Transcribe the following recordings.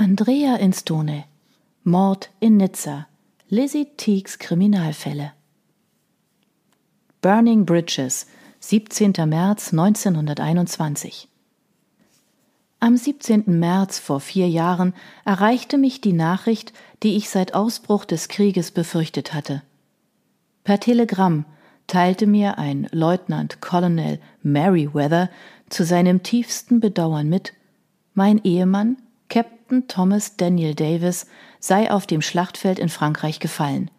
Andrea Instone Mord in Nizza Lizzie Teagues Kriminalfälle Burning Bridges 17. März 1921 Am 17. März vor vier Jahren erreichte mich die Nachricht, die ich seit Ausbruch des Krieges befürchtet hatte. Per Telegramm teilte mir ein Leutnant Colonel Merriweather zu seinem tiefsten Bedauern mit, mein Ehemann Captain Thomas Daniel Davis sei auf dem Schlachtfeld in Frankreich gefallen.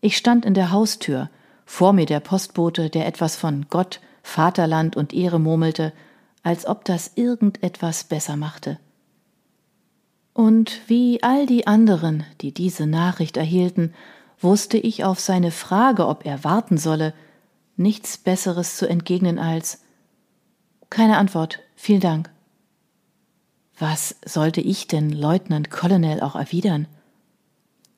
Ich stand in der Haustür, vor mir der Postbote, der etwas von Gott, Vaterland und Ehre murmelte, als ob das irgendetwas besser machte. Und wie all die anderen, die diese Nachricht erhielten, wusste ich auf seine Frage, ob er warten solle, nichts Besseres zu entgegnen als Keine Antwort, vielen Dank. Was sollte ich denn Leutnant Colonel auch erwidern?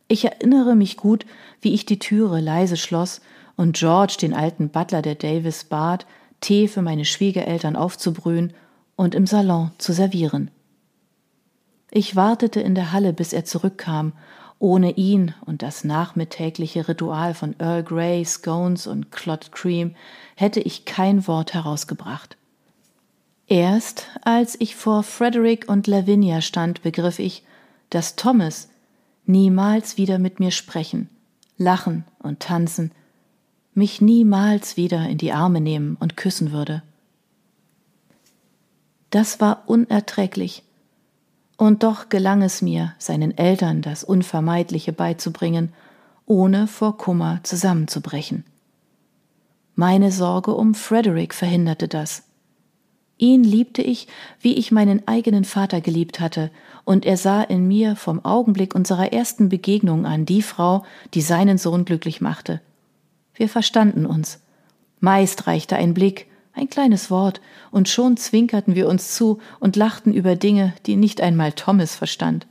Ich erinnere mich gut, wie ich die Türe leise schloss und George den alten Butler der Davis bat, Tee für meine Schwiegereltern aufzubrühen und im Salon zu servieren. Ich wartete in der Halle, bis er zurückkam. Ohne ihn und das nachmittägliche Ritual von Earl Grey, Scones und Clot Cream hätte ich kein Wort herausgebracht. Erst als ich vor Frederick und Lavinia stand, begriff ich, dass Thomas niemals wieder mit mir sprechen, lachen und tanzen, mich niemals wieder in die Arme nehmen und küssen würde. Das war unerträglich, und doch gelang es mir, seinen Eltern das Unvermeidliche beizubringen, ohne vor Kummer zusammenzubrechen. Meine Sorge um Frederick verhinderte das. Ihn liebte ich, wie ich meinen eigenen Vater geliebt hatte, und er sah in mir vom Augenblick unserer ersten Begegnung an die Frau, die seinen Sohn glücklich machte. Wir verstanden uns. Meist reichte ein Blick, ein kleines Wort, und schon zwinkerten wir uns zu und lachten über Dinge, die nicht einmal Thomas verstand.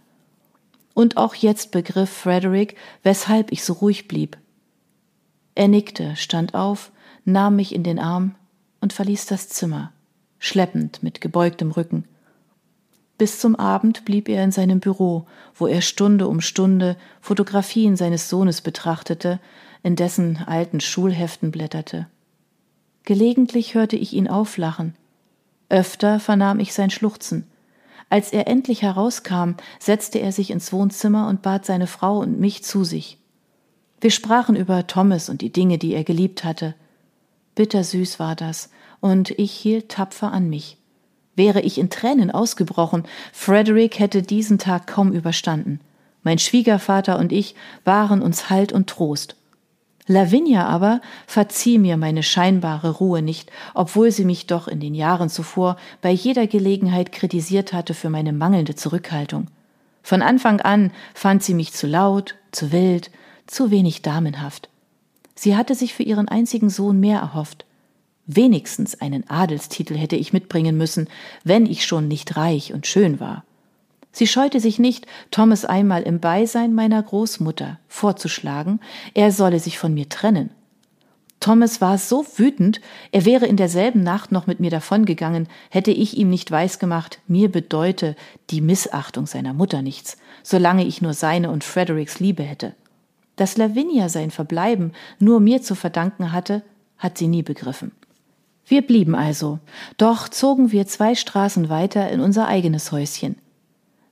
Und auch jetzt begriff Frederick, weshalb ich so ruhig blieb. Er nickte, stand auf, nahm mich in den Arm und verließ das Zimmer schleppend mit gebeugtem Rücken. Bis zum Abend blieb er in seinem Büro, wo er Stunde um Stunde Fotografien seines Sohnes betrachtete, in dessen alten Schulheften blätterte. Gelegentlich hörte ich ihn auflachen. Öfter vernahm ich sein Schluchzen. Als er endlich herauskam, setzte er sich ins Wohnzimmer und bat seine Frau und mich zu sich. Wir sprachen über Thomas und die Dinge, die er geliebt hatte. Bittersüß war das, und ich hielt tapfer an mich. Wäre ich in Tränen ausgebrochen, Frederick hätte diesen Tag kaum überstanden. Mein Schwiegervater und ich waren uns Halt und Trost. Lavinia aber verzieh mir meine scheinbare Ruhe nicht, obwohl sie mich doch in den Jahren zuvor bei jeder Gelegenheit kritisiert hatte für meine mangelnde Zurückhaltung. Von Anfang an fand sie mich zu laut, zu wild, zu wenig damenhaft. Sie hatte sich für ihren einzigen Sohn mehr erhofft. Wenigstens einen Adelstitel hätte ich mitbringen müssen, wenn ich schon nicht reich und schön war. Sie scheute sich nicht, Thomas einmal im Beisein meiner Großmutter vorzuschlagen, er solle sich von mir trennen. Thomas war so wütend, er wäre in derselben Nacht noch mit mir davongegangen, hätte ich ihm nicht weisgemacht, mir bedeute die Missachtung seiner Mutter nichts, solange ich nur seine und Fredericks Liebe hätte. Dass Lavinia sein Verbleiben nur mir zu verdanken hatte, hat sie nie begriffen. Wir blieben also, doch zogen wir zwei Straßen weiter in unser eigenes Häuschen.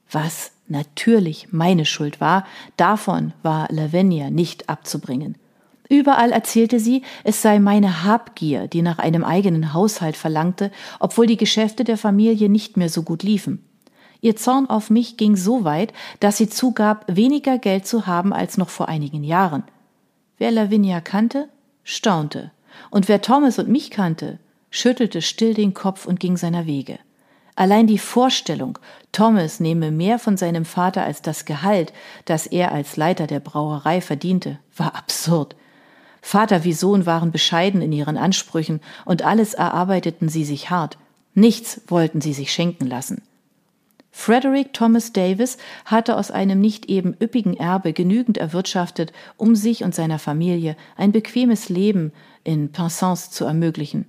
Was natürlich meine Schuld war, davon war Lavinia nicht abzubringen. Überall erzählte sie, es sei meine Habgier, die nach einem eigenen Haushalt verlangte, obwohl die Geschäfte der Familie nicht mehr so gut liefen. Ihr Zorn auf mich ging so weit, dass sie zugab, weniger Geld zu haben als noch vor einigen Jahren. Wer Lavinia kannte, staunte. Und wer Thomas und mich kannte, schüttelte still den Kopf und ging seiner Wege. Allein die Vorstellung, Thomas nehme mehr von seinem Vater als das Gehalt, das er als Leiter der Brauerei verdiente, war absurd. Vater wie Sohn waren bescheiden in ihren Ansprüchen und alles erarbeiteten sie sich hart. Nichts wollten sie sich schenken lassen. Frederick Thomas Davis hatte aus einem nicht eben üppigen Erbe genügend erwirtschaftet, um sich und seiner Familie ein bequemes Leben in Pensance zu ermöglichen.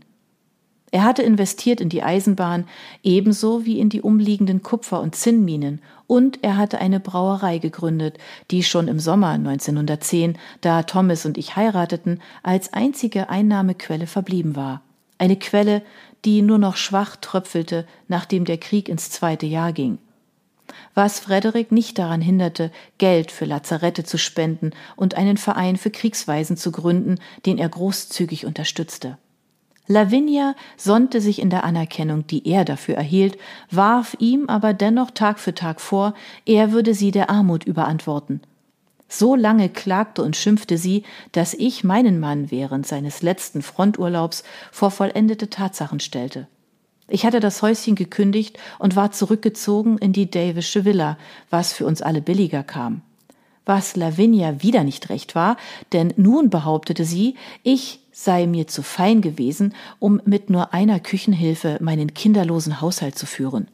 Er hatte investiert in die Eisenbahn, ebenso wie in die umliegenden Kupfer- und Zinnminen, und er hatte eine Brauerei gegründet, die schon im Sommer 1910, da Thomas und ich heirateten, als einzige Einnahmequelle verblieben war. Eine Quelle, die nur noch schwach tröpfelte, nachdem der Krieg ins zweite Jahr ging. Was Frederick nicht daran hinderte, Geld für Lazarette zu spenden und einen Verein für Kriegsweisen zu gründen, den er großzügig unterstützte. Lavinia sonnte sich in der Anerkennung, die er dafür erhielt, warf ihm aber dennoch Tag für Tag vor, er würde sie der Armut überantworten. So lange klagte und schimpfte sie, dass ich meinen Mann während seines letzten Fronturlaubs vor vollendete Tatsachen stellte. Ich hatte das Häuschen gekündigt und war zurückgezogen in die Davische Villa, was für uns alle billiger kam. Was Lavinia wieder nicht recht war, denn nun behauptete sie, ich sei mir zu fein gewesen, um mit nur einer Küchenhilfe meinen kinderlosen Haushalt zu führen.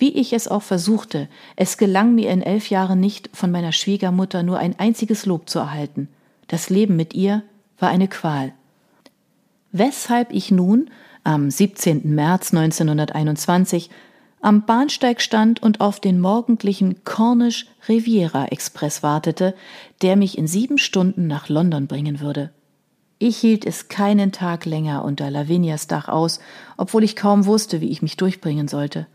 Wie ich es auch versuchte, es gelang mir in elf Jahren nicht, von meiner Schwiegermutter nur ein einziges Lob zu erhalten. Das Leben mit ihr war eine Qual. Weshalb ich nun, am 17. März 1921, am Bahnsteig stand und auf den morgendlichen Cornish Riviera Express wartete, der mich in sieben Stunden nach London bringen würde. Ich hielt es keinen Tag länger unter Lavinias Dach aus, obwohl ich kaum wusste, wie ich mich durchbringen sollte.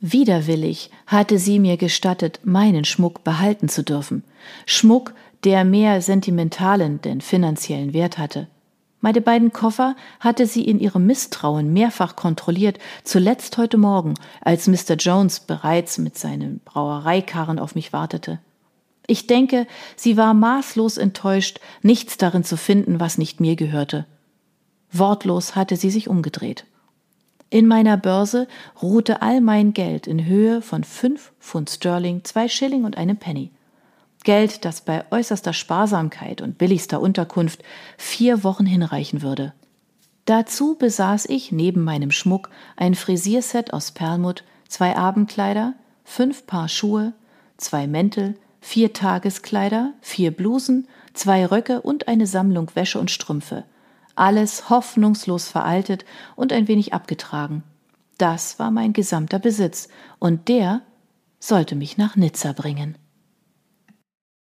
Widerwillig hatte sie mir gestattet, meinen Schmuck behalten zu dürfen. Schmuck, der mehr sentimentalen denn finanziellen Wert hatte. Meine beiden Koffer hatte sie in ihrem Misstrauen mehrfach kontrolliert, zuletzt heute Morgen, als Mr. Jones bereits mit seinen Brauereikarren auf mich wartete. Ich denke, sie war maßlos enttäuscht, nichts darin zu finden, was nicht mir gehörte. Wortlos hatte sie sich umgedreht. In meiner Börse ruhte all mein Geld in Höhe von fünf Pfund Sterling, zwei Schilling und einem Penny. Geld, das bei äußerster Sparsamkeit und billigster Unterkunft vier Wochen hinreichen würde. Dazu besaß ich neben meinem Schmuck ein Frisierset aus Perlmutt, zwei Abendkleider, fünf Paar Schuhe, zwei Mäntel, vier Tageskleider, vier Blusen, zwei Röcke und eine Sammlung Wäsche und Strümpfe. Alles hoffnungslos veraltet und ein wenig abgetragen. Das war mein gesamter Besitz, und der sollte mich nach Nizza bringen.